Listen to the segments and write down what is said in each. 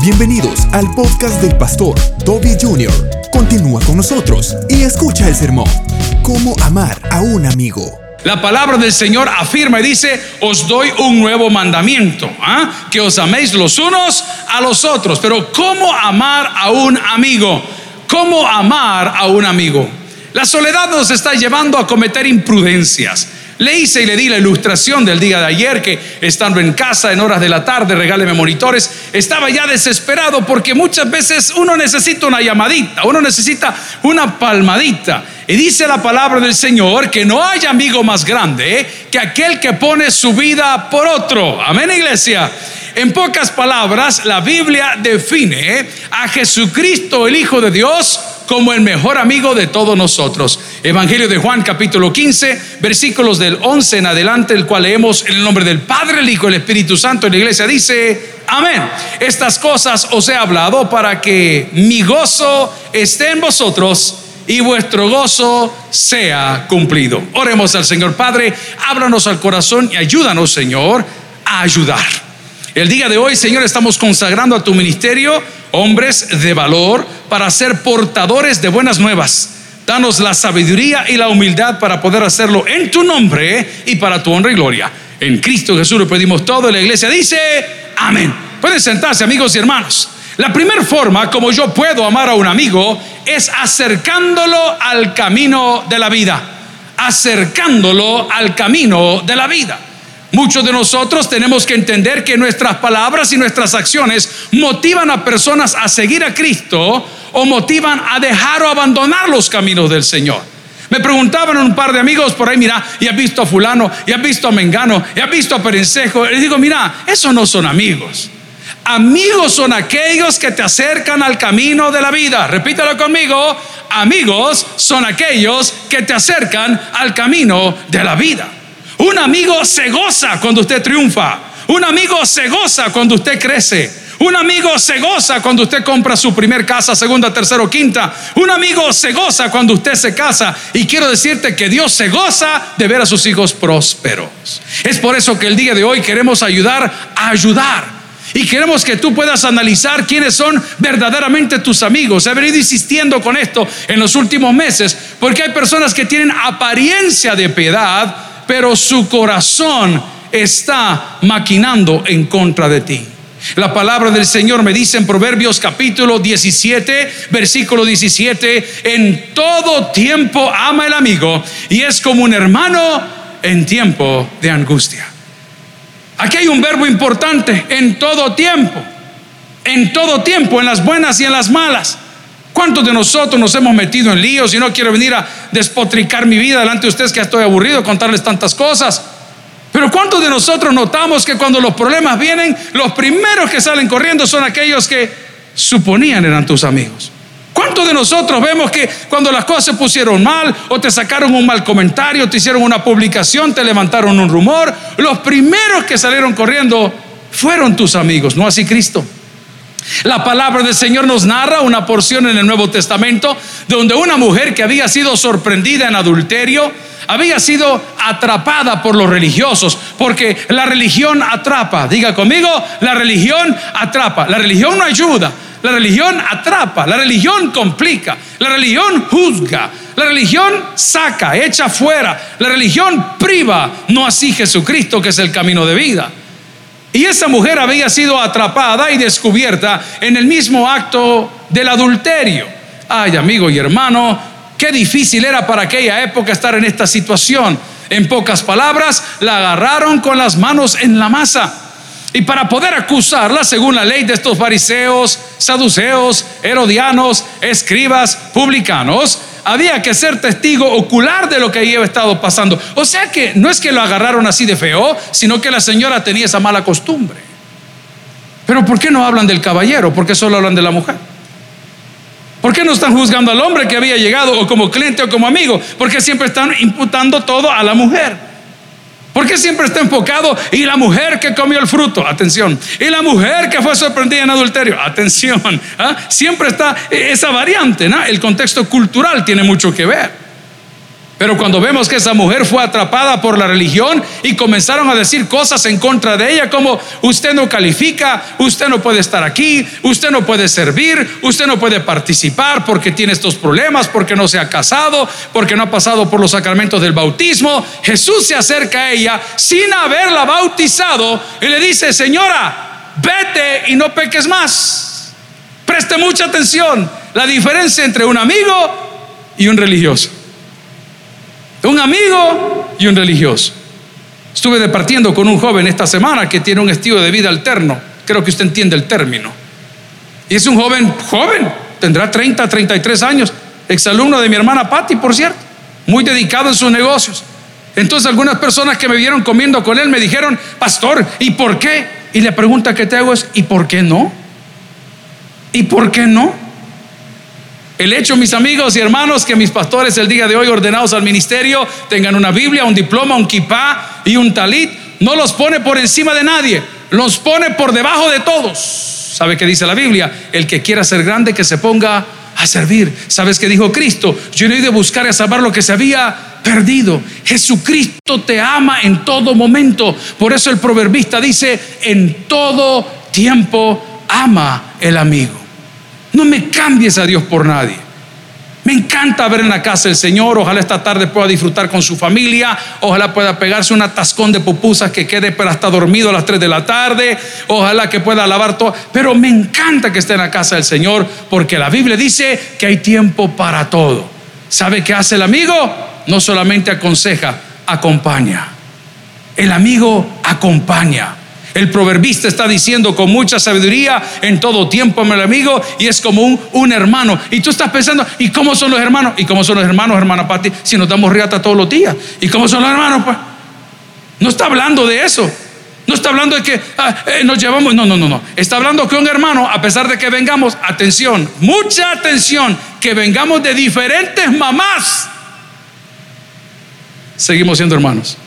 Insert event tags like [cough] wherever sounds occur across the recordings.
Bienvenidos al podcast del pastor Toby Jr. Continúa con nosotros y escucha el sermón. Cómo amar a un amigo. La palabra del Señor afirma y dice, os doy un nuevo mandamiento, ¿ah? que os améis los unos a los otros. Pero ¿cómo amar a un amigo? ¿Cómo amar a un amigo? La soledad nos está llevando a cometer imprudencias. Le hice y le di la ilustración del día de ayer que estando en casa en horas de la tarde, regáleme monitores, estaba ya desesperado porque muchas veces uno necesita una llamadita, uno necesita una palmadita. Y dice la palabra del Señor que no hay amigo más grande que aquel que pone su vida por otro. Amén, iglesia. En pocas palabras, la Biblia define a Jesucristo, el Hijo de Dios, como el mejor amigo de todos nosotros. Evangelio de Juan capítulo 15, versículos del 11 en adelante, el cual leemos en el nombre del Padre, el Hijo y el Espíritu Santo. En la iglesia dice, amén. Estas cosas os he hablado para que mi gozo esté en vosotros y vuestro gozo sea cumplido. Oremos al Señor Padre, háblanos al corazón y ayúdanos, Señor, a ayudar. El día de hoy, Señor, estamos consagrando a tu ministerio hombres de valor para ser portadores de buenas nuevas. Danos la sabiduría y la humildad para poder hacerlo en tu nombre y para tu honra y gloria. En Cristo Jesús le pedimos todo. La iglesia dice, amén. Pueden sentarse, amigos y hermanos. La primera forma como yo puedo amar a un amigo es acercándolo al camino de la vida. Acercándolo al camino de la vida. Muchos de nosotros tenemos que entender que nuestras palabras y nuestras acciones motivan a personas a seguir a Cristo o motivan a dejar o abandonar los caminos del Señor. Me preguntaban un par de amigos por ahí, mira, y has visto a fulano, y has visto a Mengano, y has visto a Perencejo. Les digo, mira, esos no son amigos. Amigos son aquellos que te acercan al camino de la vida. Repítelo conmigo. Amigos son aquellos que te acercan al camino de la vida. Un amigo se goza cuando usted triunfa. Un amigo se goza cuando usted crece. Un amigo se goza cuando usted compra su primer casa, segunda, tercera o quinta. Un amigo se goza cuando usted se casa. Y quiero decirte que Dios se goza de ver a sus hijos prósperos. Es por eso que el día de hoy queremos ayudar a ayudar. Y queremos que tú puedas analizar quiénes son verdaderamente tus amigos. He venido insistiendo con esto en los últimos meses, porque hay personas que tienen apariencia de piedad, pero su corazón está maquinando en contra de ti. La palabra del Señor me dice en Proverbios capítulo 17, versículo 17, en todo tiempo ama el amigo y es como un hermano en tiempo de angustia. Aquí hay un verbo importante, en todo tiempo, en todo tiempo, en las buenas y en las malas. ¿Cuántos de nosotros nos hemos metido en líos y no quiero venir a despotricar mi vida delante de ustedes que estoy aburrido contarles tantas cosas? Pero ¿cuántos de nosotros notamos que cuando los problemas vienen, los primeros que salen corriendo son aquellos que suponían eran tus amigos? ¿Cuántos de nosotros vemos que cuando las cosas se pusieron mal o te sacaron un mal comentario, te hicieron una publicación, te levantaron un rumor, los primeros que salieron corriendo fueron tus amigos, no así Cristo? La palabra del Señor nos narra una porción en el Nuevo Testamento donde una mujer que había sido sorprendida en adulterio había sido atrapada por los religiosos, porque la religión atrapa. Diga conmigo, la religión atrapa. La religión no ayuda, la religión atrapa, la religión complica, la religión juzga, la religión saca, echa fuera, la religión priva, no así Jesucristo que es el camino de vida. Y esa mujer había sido atrapada y descubierta en el mismo acto del adulterio. Ay, amigo y hermano, qué difícil era para aquella época estar en esta situación. En pocas palabras, la agarraron con las manos en la masa. Y para poder acusarla, según la ley de estos fariseos, saduceos, herodianos, escribas, publicanos, había que ser testigo ocular de lo que había estado pasando. O sea que no es que lo agarraron así de feo, sino que la señora tenía esa mala costumbre. Pero ¿por qué no hablan del caballero? ¿Por qué solo hablan de la mujer? ¿Por qué no están juzgando al hombre que había llegado o como cliente o como amigo? Porque siempre están imputando todo a la mujer. ¿Por qué siempre está enfocado? Y la mujer que comió el fruto, atención. Y la mujer que fue sorprendida en adulterio, atención. ¿ah? Siempre está esa variante, ¿no? El contexto cultural tiene mucho que ver. Pero cuando vemos que esa mujer fue atrapada por la religión y comenzaron a decir cosas en contra de ella como usted no califica, usted no puede estar aquí, usted no puede servir, usted no puede participar porque tiene estos problemas, porque no se ha casado, porque no ha pasado por los sacramentos del bautismo, Jesús se acerca a ella sin haberla bautizado y le dice, señora, vete y no peques más. Preste mucha atención, la diferencia entre un amigo y un religioso un amigo y un religioso. Estuve departiendo con un joven esta semana que tiene un estilo de vida alterno. Creo que usted entiende el término. Y es un joven, joven, tendrá 30, 33 años, exalumno de mi hermana Patty, por cierto, muy dedicado en sus negocios. Entonces algunas personas que me vieron comiendo con él me dijeron, pastor, ¿y por qué? Y la pregunta que te hago es, ¿y por qué no? ¿Y por qué no? El hecho, mis amigos y hermanos, que mis pastores el día de hoy ordenados al ministerio tengan una Biblia, un diploma, un kipá y un talit, no los pone por encima de nadie, los pone por debajo de todos. ¿Sabe qué dice la Biblia? El que quiera ser grande, que se ponga a servir. ¿Sabes qué dijo Cristo? Yo no he ido a buscar y a salvar lo que se había perdido. Jesucristo te ama en todo momento. Por eso el proverbista dice, en todo tiempo ama el amigo. No me cambies a Dios por nadie. Me encanta ver en la casa el Señor. Ojalá esta tarde pueda disfrutar con su familia. Ojalá pueda pegarse un atascón de pupusas que quede pero hasta dormido a las 3 de la tarde. Ojalá que pueda alabar todo. Pero me encanta que esté en la casa del Señor porque la Biblia dice que hay tiempo para todo. ¿Sabe qué hace el amigo? No solamente aconseja, acompaña. El amigo acompaña. El proverbista está diciendo con mucha sabiduría en todo tiempo, mi amigo, y es como un, hermano. Y tú estás pensando, ¿y cómo son los hermanos? ¿Y cómo son los hermanos, hermana Pati, si nos damos riata todos los días? ¿Y cómo son los hermanos? Pues no está hablando de eso. No está hablando de que ah, eh, nos llevamos, no, no, no, no. Está hablando que un hermano, a pesar de que vengamos, atención, mucha atención, que vengamos de diferentes mamás, seguimos siendo hermanos.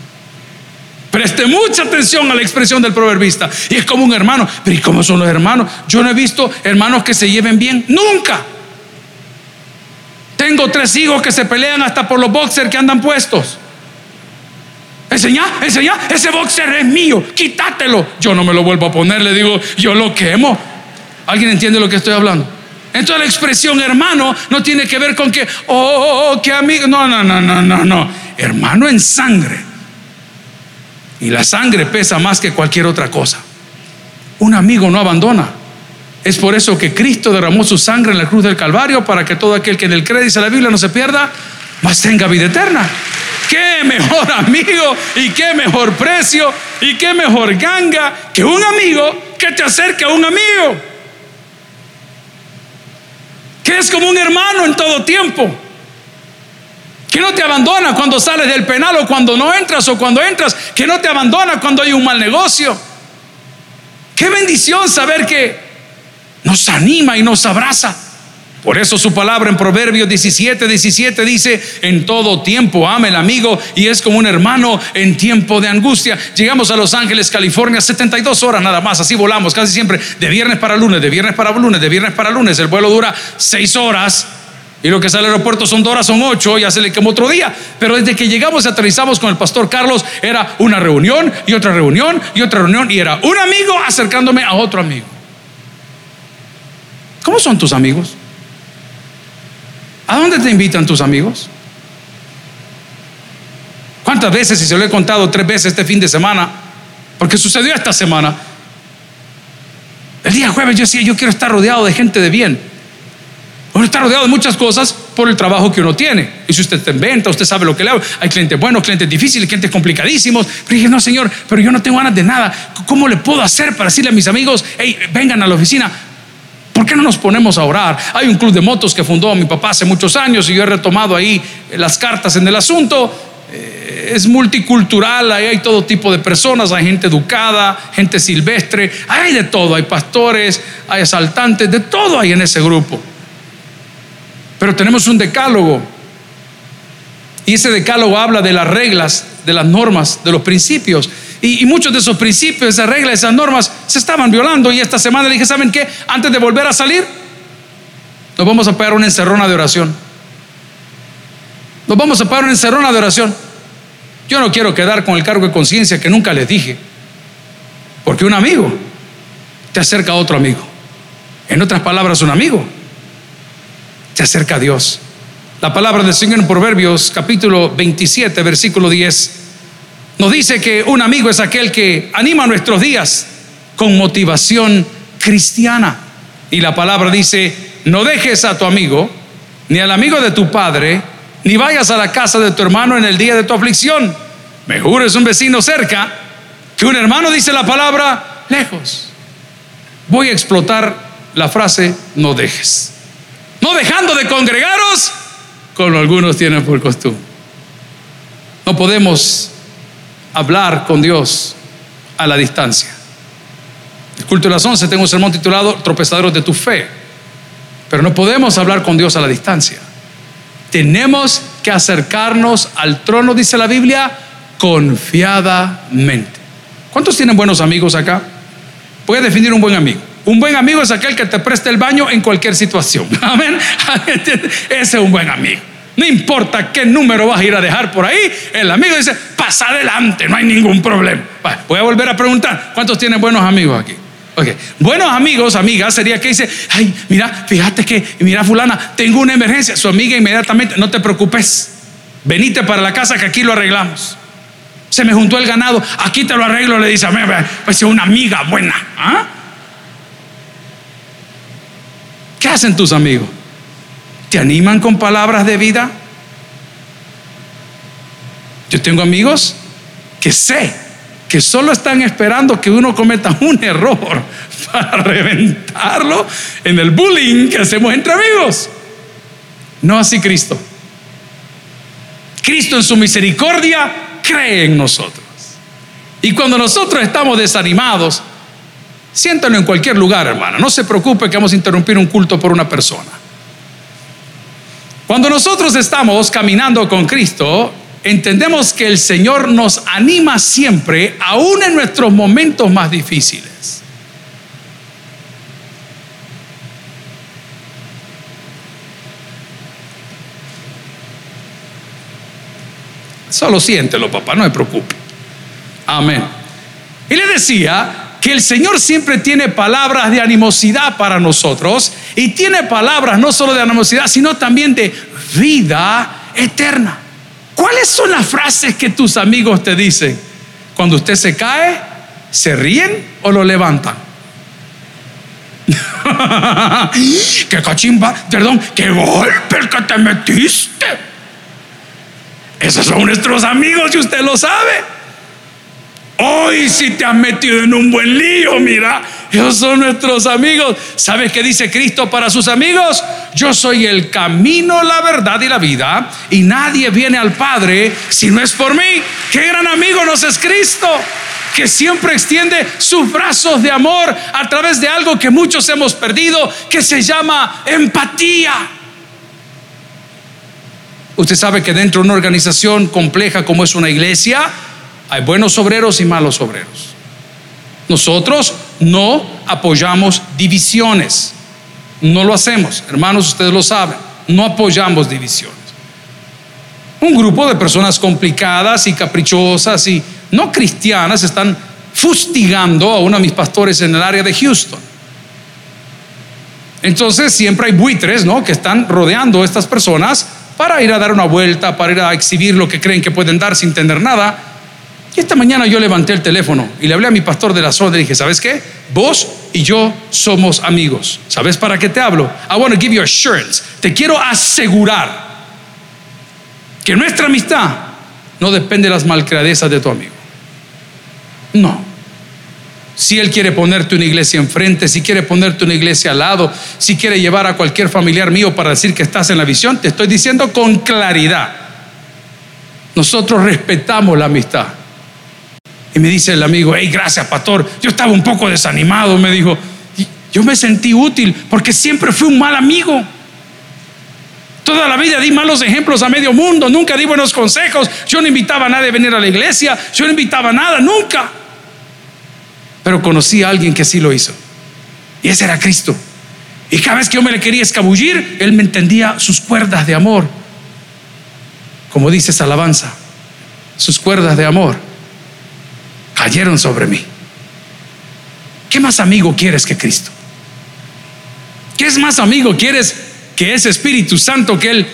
Preste mucha atención a la expresión del proverbista. Y es como un hermano. Pero ¿y cómo son los hermanos? Yo no he visto hermanos que se lleven bien. Nunca. Tengo tres hijos que se pelean hasta por los boxers que andan puestos. Enseñá, enseñá, ese boxer es mío, quítatelo. Yo no me lo vuelvo a poner, le digo, yo lo quemo. ¿Alguien entiende lo que estoy hablando? Entonces la expresión hermano no tiene que ver con que, oh, oh, oh qué amigo. No, no, no, no, no, no. Hermano en sangre. Y la sangre pesa más que cualquier otra cosa. Un amigo no abandona. Es por eso que Cristo derramó su sangre en la cruz del Calvario para que todo aquel que en el cree, dice la Biblia, no se pierda, mas tenga vida eterna. Qué mejor amigo y qué mejor precio y qué mejor ganga que un amigo que te acerque a un amigo. Que es como un hermano en todo tiempo que no te abandona cuando sales del penal o cuando no entras o cuando entras, que no te abandona cuando hay un mal negocio. Qué bendición saber que nos anima y nos abraza. Por eso su palabra en Proverbios 17, 17 dice, en todo tiempo ama el amigo y es como un hermano en tiempo de angustia. Llegamos a Los Ángeles, California, 72 horas nada más, así volamos casi siempre, de viernes para lunes, de viernes para lunes, de viernes para lunes. El vuelo dura 6 horas y lo que sale al aeropuerto son dos horas, son ocho, ya se le quemó otro día. Pero desde que llegamos y aterrizamos con el pastor Carlos, era una reunión y otra reunión y otra reunión. Y era un amigo acercándome a otro amigo. ¿Cómo son tus amigos? ¿A dónde te invitan tus amigos? ¿Cuántas veces, y se lo he contado tres veces este fin de semana, porque sucedió esta semana, el día jueves yo decía, yo quiero estar rodeado de gente de bien. Está rodeado de muchas cosas por el trabajo que uno tiene. Y si usted está en venta, usted sabe lo que le hago. Hay clientes buenos, clientes difíciles, clientes complicadísimos. Pero dije, no, señor, pero yo no tengo ganas de nada. ¿Cómo le puedo hacer para decirle a mis amigos, hey, vengan a la oficina? ¿Por qué no nos ponemos a orar? Hay un club de motos que fundó mi papá hace muchos años y yo he retomado ahí las cartas en el asunto. Eh, es multicultural, ahí hay todo tipo de personas, hay gente educada, gente silvestre, hay de todo, hay pastores, hay asaltantes, de todo hay en ese grupo. Pero tenemos un decálogo. Y ese decálogo habla de las reglas, de las normas, de los principios. Y, muchos de esos principios, esas reglas, esas normas se estaban violando. Y esta semana dije, ¿saben qué? Antes de volver a salir, nos vamos a pegar una encerrona de oración. Nos vamos a parar en encerrona de oración. Yo no quiero quedar con el cargo de conciencia que nunca les dije. Porque un amigo te acerca a otro amigo. En otras palabras, un amigo te acerca a Dios. La palabra del Señor en Proverbios capítulo 27, versículo 10, nos dice que un amigo es aquel que anima nuestros días con motivación cristiana. Y la palabra dice, no dejes a tu amigo, ni al amigo de tu padre, ni vayas a la casa de tu hermano en el día de tu aflicción. Mejor es un vecino cerca que un hermano dice la palabra lejos. Voy a explotar la frase no dejes. No dejando de congregaros como algunos tienen por costumbre. No podemos hablar con Dios a la distancia. El culto de las once tengo un sermón titulado Tropezaderos de tu fe. Pero no podemos hablar con Dios a la distancia. Tenemos que acercarnos al trono, dice la Biblia, confiadamente. ¿Cuántos tienen buenos amigos acá? Voy a definir un buen amigo. Un buen amigo es aquel que te presta el baño en cualquier situación. [laughs] Amén. [laughs] Ese es un buen amigo. No importa qué número vas a ir a dejar por ahí, el amigo dice, pasa adelante, no hay ningún problema. voy a volver a preguntar, ¿cuántos tienen buenos amigos aquí? Okay. Buenos amigos, amigas, sería que dice, ay, mira, fíjate que, mira fulana, tengo una emergencia. Su amiga inmediatamente, no te preocupes, venite para la casa que aquí lo arreglamos. Se me juntó el ganado, aquí te lo arreglo, le dice a mí, pues es una amiga buena. ¿ah? ¿Qué hacen tus amigos? ¿Te animan con palabras de vida? Yo tengo amigos que sé que solo están esperando que uno cometa un error [laughs] para reventarlo en el bullying que hacemos entre amigos. No así Cristo. Cristo en su misericordia cree en nosotros. Y cuando nosotros estamos desanimados, siéntalo en cualquier lugar, hermano. No se preocupe que vamos a interrumpir un culto por una persona. Cuando nosotros estamos caminando con Cristo, entendemos que el Señor nos anima siempre, aún en nuestros momentos más difíciles. Solo siéntelo, papá, no me preocupe. Amén. Y le decía que el Señor siempre tiene palabras de animosidad para nosotros y tiene palabras no solo de animosidad, sino también de vida eterna. ¿Cuáles son las frases que tus amigos te dicen? Cuando usted se cae, ¿se ríen o lo levantan? [laughs] ¡Qué cachimba! Perdón, ¡qué golpe el que te metiste! Esos son nuestros amigos y usted lo sabe. Hoy si te has metido en un buen lío, mira, ellos son nuestros amigos. ¿Sabes qué dice Cristo para sus amigos? Yo soy el camino, la verdad y la vida, y nadie viene al Padre si no es por mí. Qué gran amigo nos es Cristo que siempre extiende sus brazos de amor a través de algo que muchos hemos perdido, que se llama empatía. Usted sabe que dentro de una organización compleja como es una iglesia, hay buenos obreros y malos obreros. Nosotros no apoyamos divisiones. No lo hacemos. Hermanos, ustedes lo saben. No apoyamos divisiones. Un grupo de personas complicadas y caprichosas y no cristianas están fustigando a uno de mis pastores en el área de Houston. Entonces siempre hay buitres, ¿no? Que están rodeando a estas personas para ir a dar una vuelta, para ir a exhibir lo que creen que pueden dar sin entender nada. Y esta mañana yo levanté el teléfono y le hablé a mi pastor de la zona y dije, ¿sabes qué? Vos y yo somos amigos. ¿Sabes para qué te hablo? I want to give you assurance. Te quiero asegurar que nuestra amistad no depende de las malcradezas de tu amigo. No. Si él quiere ponerte una iglesia enfrente, si quiere ponerte una iglesia al lado, si quiere llevar a cualquier familiar mío para decir que estás en la visión, te estoy diciendo con claridad. Nosotros respetamos la amistad. Y me dice el amigo, hey, gracias, pastor. Yo estaba un poco desanimado, me dijo. Yo me sentí útil porque siempre fui un mal amigo. Toda la vida di malos ejemplos a medio mundo, nunca di buenos consejos. Yo no invitaba a nadie a venir a la iglesia, yo no invitaba a nada, nunca. Pero conocí a alguien que sí lo hizo. Y ese era Cristo. Y cada vez que yo me le quería escabullir, él me entendía sus cuerdas de amor. como dice esa alabanza, sus cuerdas de amor cayeron sobre mí. ¿Qué más amigo quieres que Cristo? ¿Qué es más amigo quieres que ese Espíritu Santo que Él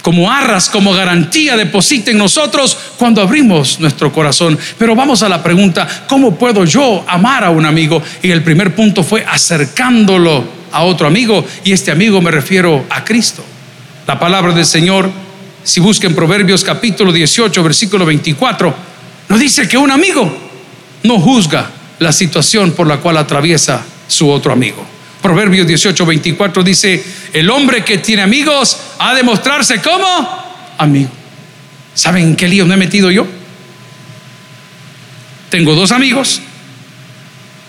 como arras, como garantía deposita en nosotros cuando abrimos nuestro corazón? Pero vamos a la pregunta, ¿cómo puedo yo amar a un amigo? Y el primer punto fue acercándolo a otro amigo y este amigo me refiero a Cristo. La palabra del Señor, si busquen Proverbios capítulo 18, versículo 24, nos dice que un amigo no juzga la situación por la cual atraviesa su otro amigo. Proverbios 18, 24 dice, el hombre que tiene amigos ha de mostrarse como amigo. ¿Saben en qué lío me he metido yo? Tengo dos amigos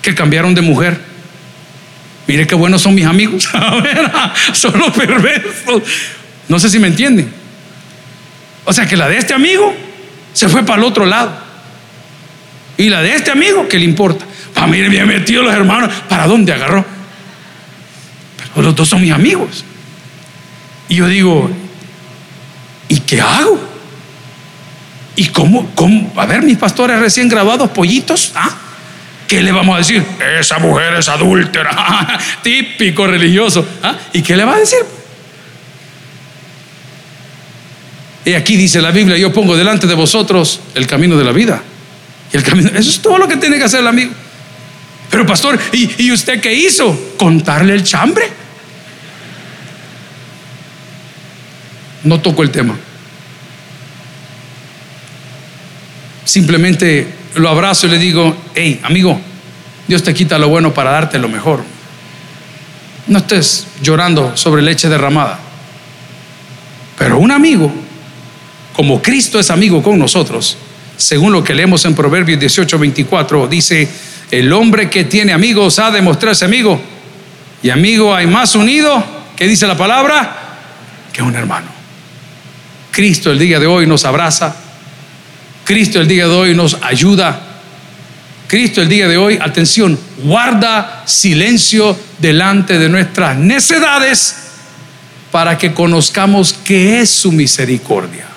que cambiaron de mujer. Mire qué buenos son mis amigos. [laughs] son los perversos. No sé si me entienden. O sea que la de este amigo se fue para el otro lado. Y la de este amigo, ¿qué le importa? Ah, mire, bien metido los hermanos. ¿Para dónde agarró? Pero los dos son mis amigos. Y yo digo, ¿y qué hago? ¿Y cómo, cómo? A ver, mis pastores recién graduados, pollitos, ¿ah? ¿Qué le vamos a decir? Esa mujer es adúltera, [laughs] típico religioso. ¿ah? ¿Y qué le va a decir? Y aquí dice la Biblia, yo pongo delante de vosotros el camino de la vida. Y el camino, eso es todo lo que tiene que hacer el amigo. Pero pastor, ¿y, ¿y usted qué hizo? ¿Contarle el chambre? No toco el tema. Simplemente lo abrazo y le digo, hey, amigo, Dios te quita lo bueno para darte lo mejor. No estés llorando sobre leche derramada. Pero un amigo, como Cristo es amigo con nosotros, según lo que leemos en Proverbios 18, 24, dice, el hombre que tiene amigos ha de mostrarse amigo. Y amigo hay más unido, que dice la palabra, que un hermano. Cristo el día de hoy nos abraza. Cristo el día de hoy nos ayuda. Cristo el día de hoy, atención, guarda silencio delante de nuestras necedades para que conozcamos qué es su misericordia.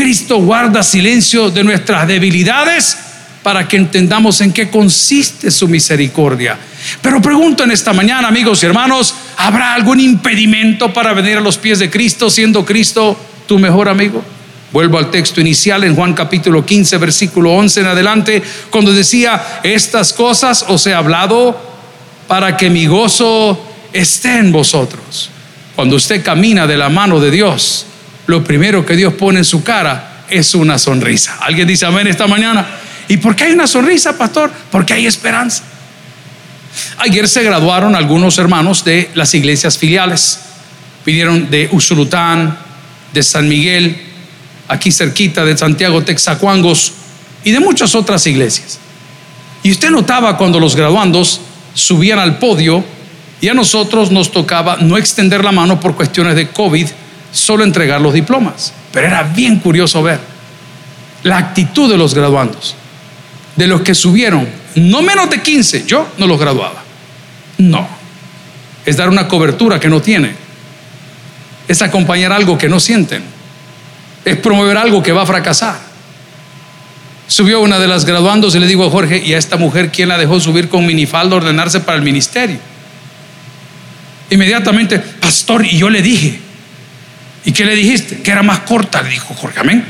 Cristo guarda silencio de nuestras debilidades para que entendamos en qué consiste su misericordia. Pero pregunto en esta mañana, amigos y hermanos, ¿habrá algún impedimento para venir a los pies de Cristo siendo Cristo tu mejor amigo? Vuelvo al texto inicial en Juan capítulo 15, versículo 11 en adelante, cuando decía, estas cosas os he hablado para que mi gozo esté en vosotros. Cuando usted camina de la mano de Dios, lo primero que Dios pone en su cara es una sonrisa. ¿Alguien dice amén esta mañana? ¿Y por qué hay una sonrisa, pastor? Porque hay esperanza. Ayer se graduaron algunos hermanos de las iglesias filiales. Vinieron de Usulután, de San Miguel, aquí cerquita de Santiago Texacuangos y de muchas otras iglesias. Y usted notaba cuando los graduandos subían al podio y a nosotros nos tocaba no extender la mano por cuestiones de COVID solo entregar los diplomas. Pero era bien curioso ver la actitud de los graduandos, de los que subieron, no menos de 15, yo no los graduaba. No, es dar una cobertura que no tiene, es acompañar algo que no sienten, es promover algo que va a fracasar. Subió una de las graduandos y le digo a Jorge, ¿y a esta mujer quién la dejó subir con minifalda ordenarse para el ministerio? Inmediatamente, pastor, y yo le dije, ¿Y qué le dijiste? Que era más corta, le dijo Jorge, amén.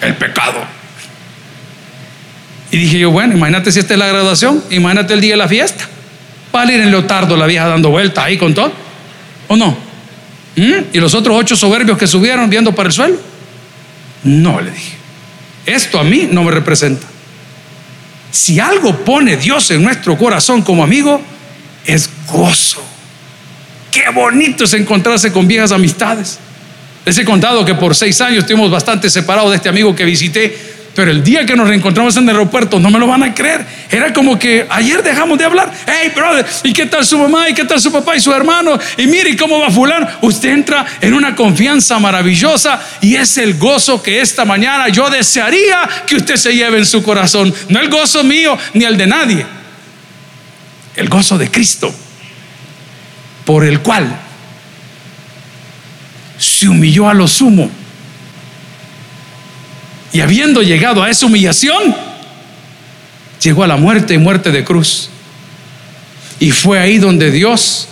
El pecado. Y dije yo, bueno, imagínate si esta es la graduación, imagínate el día de la fiesta. Va a ir en leotardo la vieja dando vueltas ahí con todo. ¿O no? ¿Mm? ¿Y los otros ocho soberbios que subieron viendo para el suelo? No, le dije. Esto a mí no me representa. Si algo pone Dios en nuestro corazón como amigo, es gozo. Qué bonito es encontrarse con viejas amistades. Les he contado que por seis años estuvimos bastante separados de este amigo que visité, pero el día que nos reencontramos en el aeropuerto, no me lo van a creer, era como que ayer dejamos de hablar. Hey, brother, ¿y qué tal su mamá? ¿Y qué tal su papá y su hermano? Y mire cómo va fulano. Usted entra en una confianza maravillosa y es el gozo que esta mañana yo desearía que usted se lleve en su corazón. No el gozo mío ni el de nadie, el gozo de Cristo, por el cual se humilló a lo sumo. Y habiendo llegado a esa humillación, llegó a la muerte y muerte de cruz. Y fue ahí donde Dios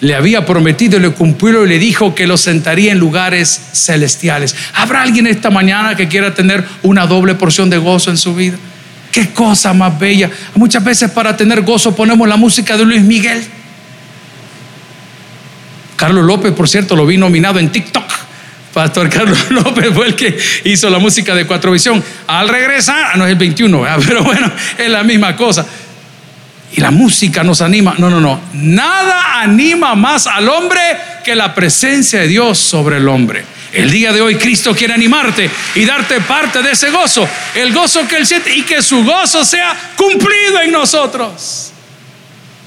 le había prometido y le cumplió y le dijo que lo sentaría en lugares celestiales. ¿Habrá alguien esta mañana que quiera tener una doble porción de gozo en su vida? Qué cosa más bella. Muchas veces para tener gozo ponemos la música de Luis Miguel. Carlos López, por cierto, lo vi nominado en TikTok. Pastor Carlos [laughs] López fue el que hizo la música de Cuatro Visión. Al regresar, ah, no es el 21, [laughs] pero bueno, es la misma cosa. Y la música nos anima. No, no, no. Nada anima más al hombre que la presencia de Dios sobre el hombre. El día de hoy Cristo quiere animarte y darte parte de ese gozo. El gozo que Él siente y que su gozo sea cumplido en nosotros.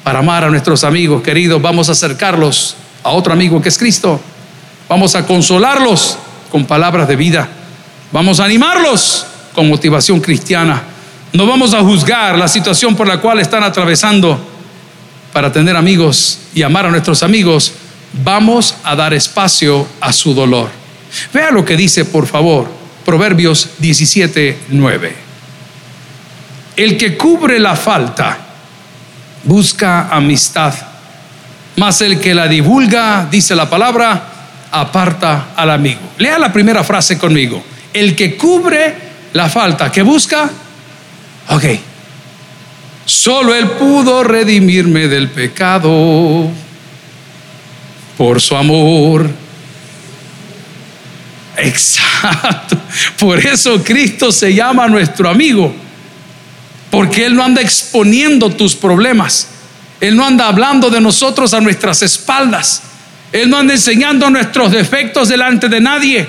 Para amar a nuestros amigos queridos, vamos a acercarlos a otro amigo que es Cristo. Vamos a consolarlos con palabras de vida. Vamos a animarlos con motivación cristiana. No vamos a juzgar la situación por la cual están atravesando para tener amigos y amar a nuestros amigos. Vamos a dar espacio a su dolor. Vea lo que dice, por favor, Proverbios 17, 9. El que cubre la falta busca amistad, mas el que la divulga, dice la palabra, aparta al amigo. Lea la primera frase conmigo. El que cubre la falta, que busca, ok. Solo Él pudo redimirme del pecado por su amor. Exacto. Por eso Cristo se llama nuestro amigo. Porque Él no anda exponiendo tus problemas. Él no anda hablando de nosotros a nuestras espaldas. Él no anda enseñando nuestros defectos delante de nadie,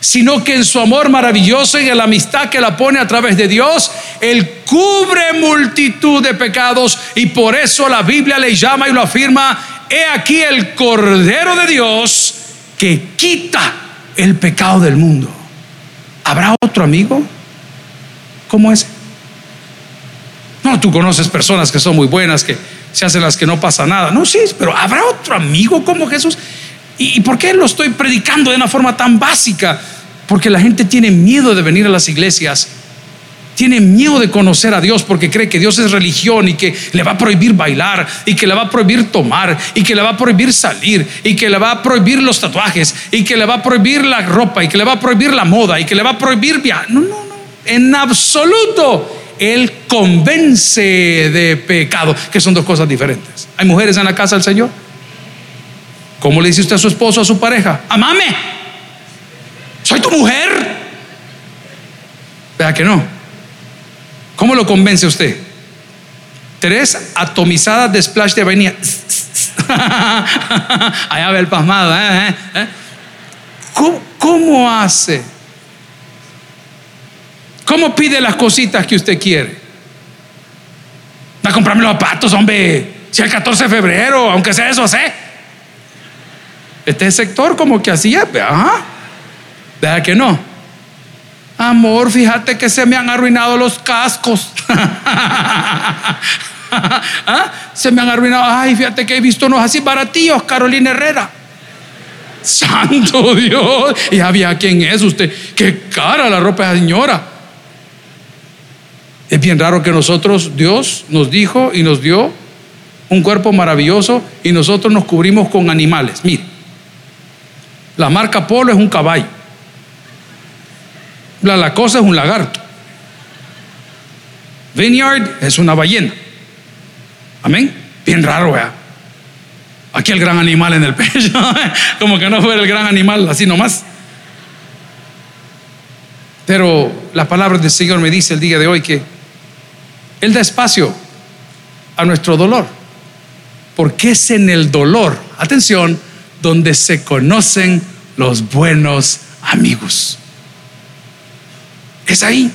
sino que en su amor maravilloso y en la amistad que la pone a través de Dios, Él cubre multitud de pecados y por eso la Biblia le llama y lo afirma, he aquí el Cordero de Dios que quita el pecado del mundo. ¿Habrá otro amigo? ¿Cómo es? No, tú conoces personas que son muy buenas, que se hacen las que no pasa nada. No, sí, pero ¿habrá otro amigo como Jesús? ¿Y, por qué lo estoy predicando de una forma tan básica? Porque la gente tiene miedo de venir a las iglesias. Tiene miedo de conocer a Dios porque cree que Dios es religión y que le va a prohibir bailar y que le va a prohibir tomar y que le va a prohibir salir y que le va a prohibir los tatuajes y que le va a prohibir la ropa y que le va a prohibir la moda y que le va a prohibir viajar. No, no, no. En absoluto. Él convence de pecado, que son dos cosas diferentes. ¿Hay mujeres en la casa del Señor? ¿Cómo le dice usted a su esposo, a su pareja? Amame, soy tu mujer. Vea que no. ¿Cómo lo convence usted? Tres atomizadas de splash de vainilla. [laughs] Allá ve el pasmado. ¿eh? ¿Eh? ¿Eh? ¿Cómo hace? ¿Cómo pide las cositas que usted quiere? Va a comprarme los zapatos, hombre. Si el 14 de febrero, aunque sea eso, sé. Este sector como que así es, ajá. Deja que no. Amor, fíjate que se me han arruinado los cascos. [laughs] ¿Ah? Se me han arruinado. Ay, fíjate que he visto unos así baratillos, Carolina Herrera. Santo Dios. Y había quién es usted. Qué cara la ropa de la señora. Es bien raro que nosotros, Dios nos dijo y nos dio un cuerpo maravilloso y nosotros nos cubrimos con animales. Mire, la marca Polo es un caballo. La Lacosa es un lagarto. Vineyard es una ballena. Amén. Bien raro, ¿verdad? Aquí el gran animal en el [laughs] pecho. Como que no fuera el gran animal, así nomás. Pero la palabra del Señor me dice el día de hoy que él da espacio a nuestro dolor, porque es en el dolor, atención, donde se conocen los buenos amigos. Es ahí.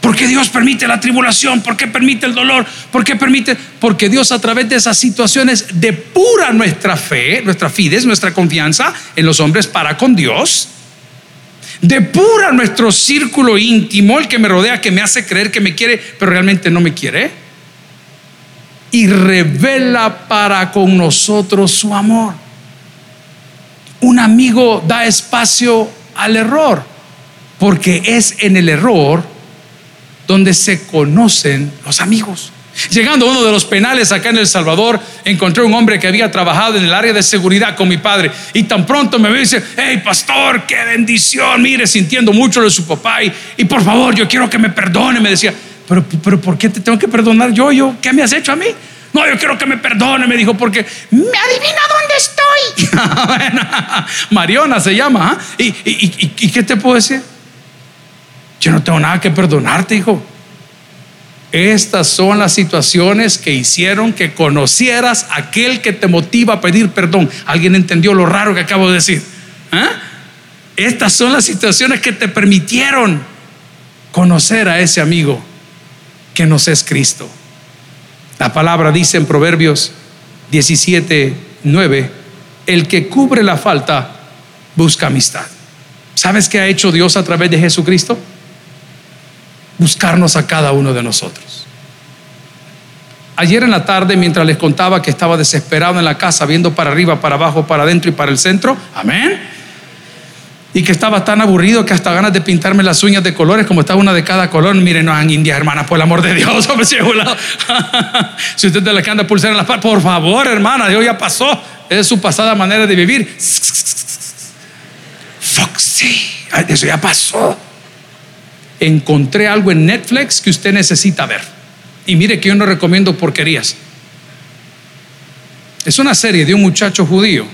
¿Por qué Dios permite la tribulación? ¿Por qué permite el dolor? ¿Por qué permite? Porque Dios a través de esas situaciones depura nuestra fe, nuestra fides, nuestra confianza en los hombres para con Dios depura nuestro círculo íntimo, el que me rodea, que me hace creer que me quiere, pero realmente no me quiere, y revela para con nosotros su amor. Un amigo da espacio al error, porque es en el error donde se conocen los amigos. Llegando a uno de los penales acá en El Salvador, encontré un hombre que había trabajado en el área de seguridad con mi padre. Y tan pronto me dice, hey pastor, qué bendición, mire, sintiendo mucho de su papá. Y, y por favor, yo quiero que me perdone. Me decía, pero, pero ¿por qué te tengo que perdonar yo? yo? ¿Qué me has hecho a mí? No, yo quiero que me perdone, me dijo, porque me adivina dónde estoy. [laughs] Mariona se llama. ¿ah? ¿Y, y, y qué te puedo decir? Yo no tengo nada que perdonarte, hijo. Estas son las situaciones que hicieron que conocieras aquel que te motiva a pedir perdón. ¿Alguien entendió lo raro que acabo de decir? ¿Ah? Estas son las situaciones que te permitieron conocer a ese amigo que nos es Cristo. La palabra dice en Proverbios 17, 9, el que cubre la falta busca amistad. ¿Sabes qué ha hecho Dios a través de Jesucristo? Buscarnos a cada uno de nosotros. Ayer en la tarde, mientras les contaba que estaba desesperado en la casa, viendo para arriba, para abajo, para adentro y para el centro, amén. Y que estaba tan aburrido que hasta ganas de pintarme las uñas de colores, como estaba una de cada color. Miren, no han indias, hermana, por el amor de Dios. [laughs] [laughs] si usted te le anda pulsar en la par, por favor, hermana, Dios ya pasó. Es su pasada manera de vivir. [laughs] Foxy, eso ya pasó encontré algo en Netflix que usted necesita ver. Y mire que yo no recomiendo porquerías. Es una serie de un muchacho judío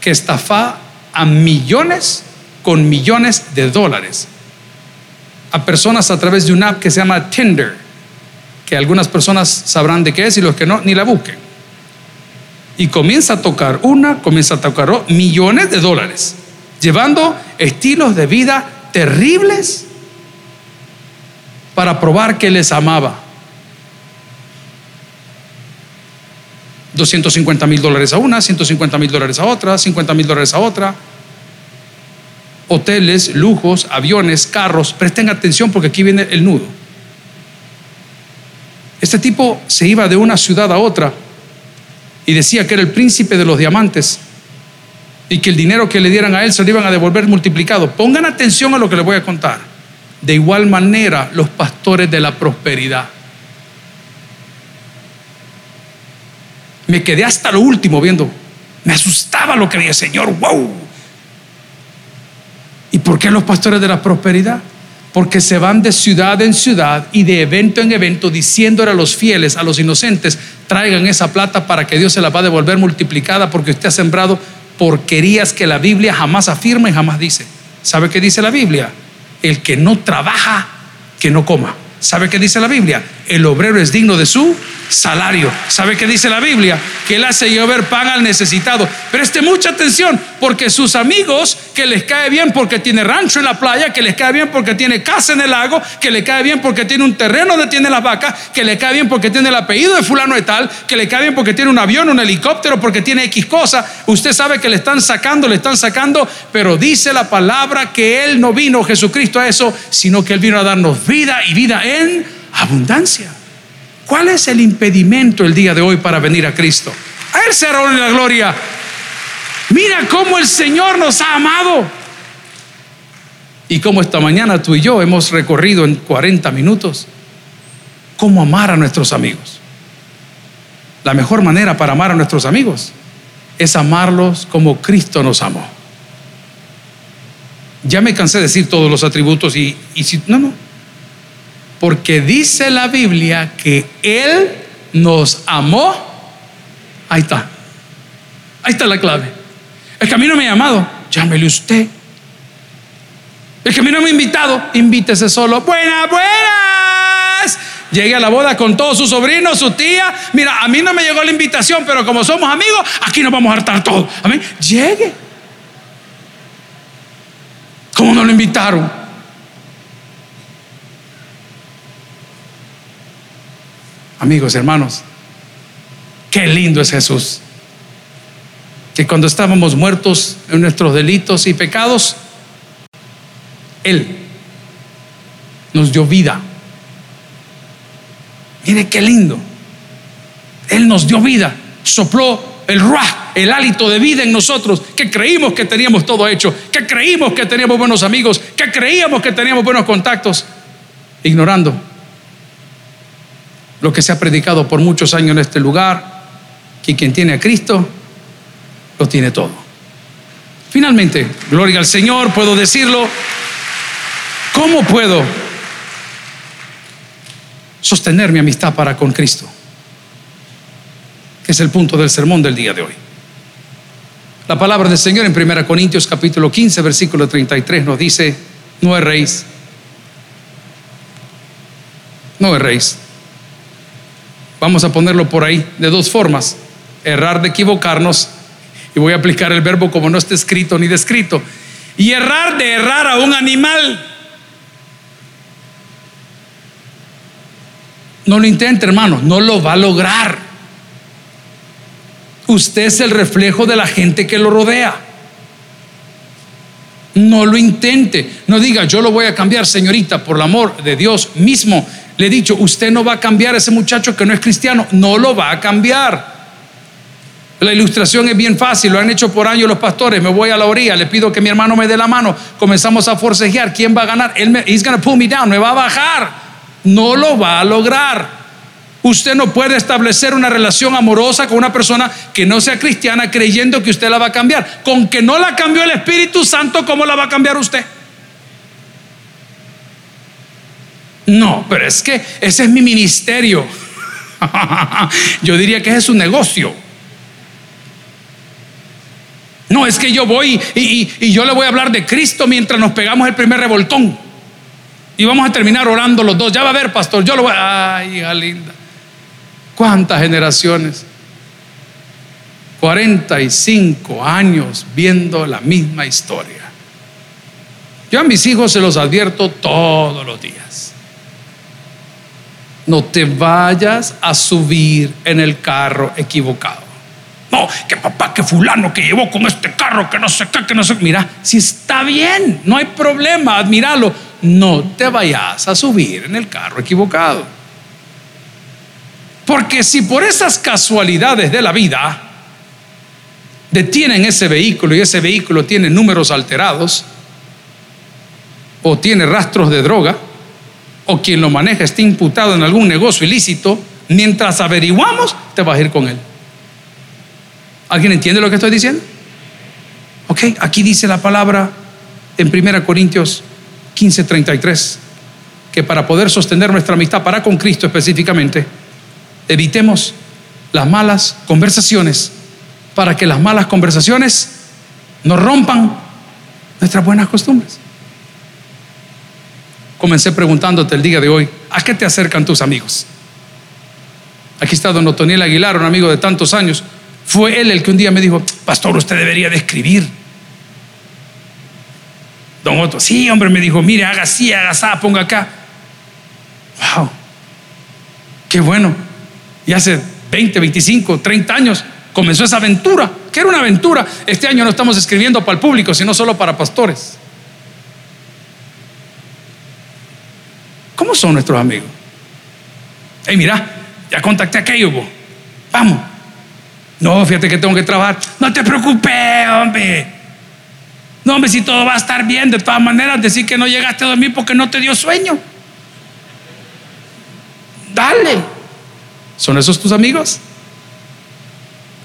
que estafa a millones con millones de dólares a personas a través de una app que se llama Tinder, que algunas personas sabrán de qué es y los que no, ni la busquen. Y comienza a tocar una, comienza a tocar millones de dólares, llevando estilos de vida terribles para probar que les amaba. 250 mil dólares a una, 150 mil dólares a otra, 50 mil dólares a otra. Hoteles, lujos, aviones, carros. Presten atención porque aquí viene el nudo. Este tipo se iba de una ciudad a otra y decía que era el príncipe de los diamantes y que el dinero que le dieran a él se lo iban a devolver multiplicado. Pongan atención a lo que les voy a contar. De igual manera, los pastores de la prosperidad. Me quedé hasta lo último viendo. Me asustaba lo que dije, Señor, wow. ¿Y por qué los pastores de la prosperidad? Porque se van de ciudad en ciudad y de evento en evento diciéndole a los fieles, a los inocentes, traigan esa plata para que Dios se la va a devolver multiplicada porque usted ha sembrado porquerías que la Biblia jamás afirma y jamás dice. ¿Sabe qué dice la Biblia? El que no trabaja, que no coma. ¿Sabe qué dice la Biblia? El obrero es digno de su salario. ¿Sabe qué dice la Biblia? Que él hace llover pan al necesitado. Preste mucha atención, porque sus amigos, que les cae bien porque tiene rancho en la playa, que les cae bien porque tiene casa en el lago, que le cae bien porque tiene un terreno donde tiene las vacas, que le cae bien porque tiene el apellido de fulano de tal, que le cae bien porque tiene un avión, un helicóptero, porque tiene X cosa. Usted sabe que le están sacando, le están sacando, pero dice la palabra que Él no vino, Jesucristo, a eso, sino que Él vino a darnos vida y vida en abundancia. ¿Cuál es el impedimento el día de hoy para venir a Cristo? A Él será la gloria. Mira cómo el Señor nos ha amado. Y como esta mañana tú y yo hemos recorrido en 40 minutos cómo amar a nuestros amigos. La mejor manera para amar a nuestros amigos es amarlos como Cristo nos amó. Ya me cansé de decir todos los atributos y, y si no, no, porque dice la Biblia que Él nos amó. Ahí está. Ahí está la clave. El camino me ha llamado. Llámele usted. El camino me ha invitado. Invítese solo. Buenas, buenas. Llegué a la boda con todos sus sobrinos, su tía. Mira, a mí no me llegó la invitación, pero como somos amigos, aquí nos vamos a hartar todos. Amén. Llegue. ¿Cómo no lo invitaron? Amigos, hermanos, qué lindo es Jesús. Que cuando estábamos muertos en nuestros delitos y pecados, Él nos dio vida. Mire qué lindo. Él nos dio vida, sopló el ruah, el hálito de vida en nosotros, que creímos que teníamos todo hecho, que creímos que teníamos buenos amigos, que creíamos que teníamos buenos contactos, ignorando lo que se ha predicado por muchos años en este lugar, que quien tiene a Cristo, lo tiene todo. Finalmente, gloria al Señor, puedo decirlo, ¿cómo puedo sostener mi amistad para con Cristo? Que es el punto del sermón del día de hoy. La palabra del Señor en 1 Corintios capítulo 15, versículo 33 nos dice, no erréis, no erréis. Vamos a ponerlo por ahí de dos formas, errar de equivocarnos, y voy a aplicar el verbo como no está escrito ni descrito, y errar de errar a un animal. No lo intente, hermano, no lo va a lograr. Usted es el reflejo de la gente que lo rodea. No lo intente. No diga, yo lo voy a cambiar, señorita, por el amor de Dios mismo. Le he dicho, usted no va a cambiar a ese muchacho que no es cristiano. No lo va a cambiar. La ilustración es bien fácil, lo han hecho por años los pastores. Me voy a la orilla, le pido que mi hermano me dé la mano. Comenzamos a forcejear. ¿Quién va a ganar? Él me, he's gonna pull me down, me va a bajar. No lo va a lograr. Usted no puede establecer una relación amorosa con una persona que no sea cristiana creyendo que usted la va a cambiar. Con que no la cambió el Espíritu Santo, ¿cómo la va a cambiar usted? No, pero es que ese es mi ministerio. [laughs] yo diría que ese es un negocio. No, es que yo voy y, yo le voy a hablar de Cristo mientras nos pegamos el primer revoltón. Y vamos a terminar orando los dos. Ya va a ver, pastor, yo lo voy a... Ay, hija linda. ¿Cuántas generaciones? 45 años viendo la misma historia. Yo a mis hijos se los advierto todos los días. No te vayas a subir en el carro equivocado. No, que papá, que fulano que llevó con este carro, que no sé qué, que no sé. Mira, si está bien, no hay problema, admíralo. No te vayas a subir en el carro equivocado. Porque si por esas casualidades de la vida detienen ese vehículo y ese vehículo tiene números alterados, o tiene rastros de droga, o quien lo maneja está imputado en algún negocio ilícito, mientras averiguamos, te vas a ir con él. ¿Alguien entiende lo que estoy diciendo? Ok, aquí dice la palabra en 1 Corintios 15:33, que para poder sostener nuestra amistad para con Cristo específicamente, evitemos las malas conversaciones para que las malas conversaciones no rompan nuestras buenas costumbres. Comencé preguntándote el día de hoy, ¿a qué te acercan tus amigos? Aquí está don Otoniel Aguilar, un amigo de tantos años. Fue él el que un día me dijo, pastor, usted debería de escribir. Don Otto, sí, hombre, me dijo, mire, haga así, haga así, ponga acá. Wow, qué bueno. Y hace 20, 25, 30 años comenzó esa aventura. ¿Qué era una aventura? Este año no estamos escribiendo para el público, sino solo para pastores. ¿Cómo son nuestros amigos? Hey, mira, ya contacté a aquello, vamos. No, fíjate que tengo que trabajar. No te preocupes, hombre. No, hombre, si todo va a estar bien, de todas maneras, decir que no llegaste a dormir porque no te dio sueño. Dale. ¿Son esos tus amigos?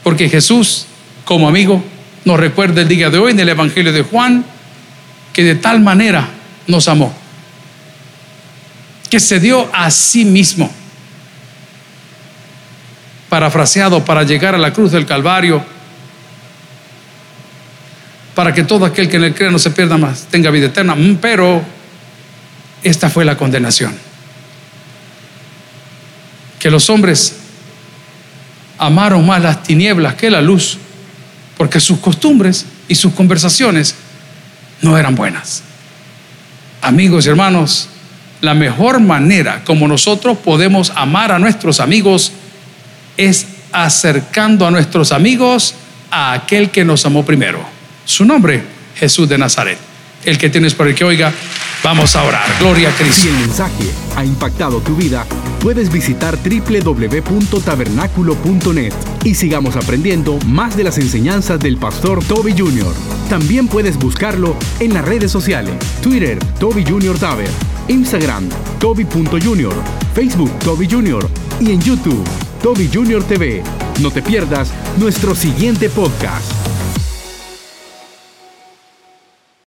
Porque Jesús, como amigo, nos recuerda el día de hoy en el Evangelio de Juan, que de tal manera nos amó, que se dio a sí mismo, parafraseado para llegar a la cruz del Calvario, para que todo aquel que en él crea no se pierda más, tenga vida eterna. Pero esta fue la condenación que los hombres amaron más las tinieblas que la luz, porque sus costumbres y sus conversaciones no eran buenas. Amigos y hermanos, la mejor manera como nosotros podemos amar a nuestros amigos es acercando a nuestros amigos a aquel que nos amó primero. Su nombre, Jesús de Nazaret. El que tienes por el que oiga, vamos a orar. Gloria a Cristo. Si el mensaje ha impactado tu vida, puedes visitar www.tabernaculo.net y sigamos aprendiendo más de las enseñanzas del pastor Toby Jr. También puedes buscarlo en las redes sociales, Twitter, Toby Jr. Taver, Instagram, Toby.Junior, Facebook, Toby Jr. y en YouTube, Toby Jr. TV. No te pierdas nuestro siguiente podcast.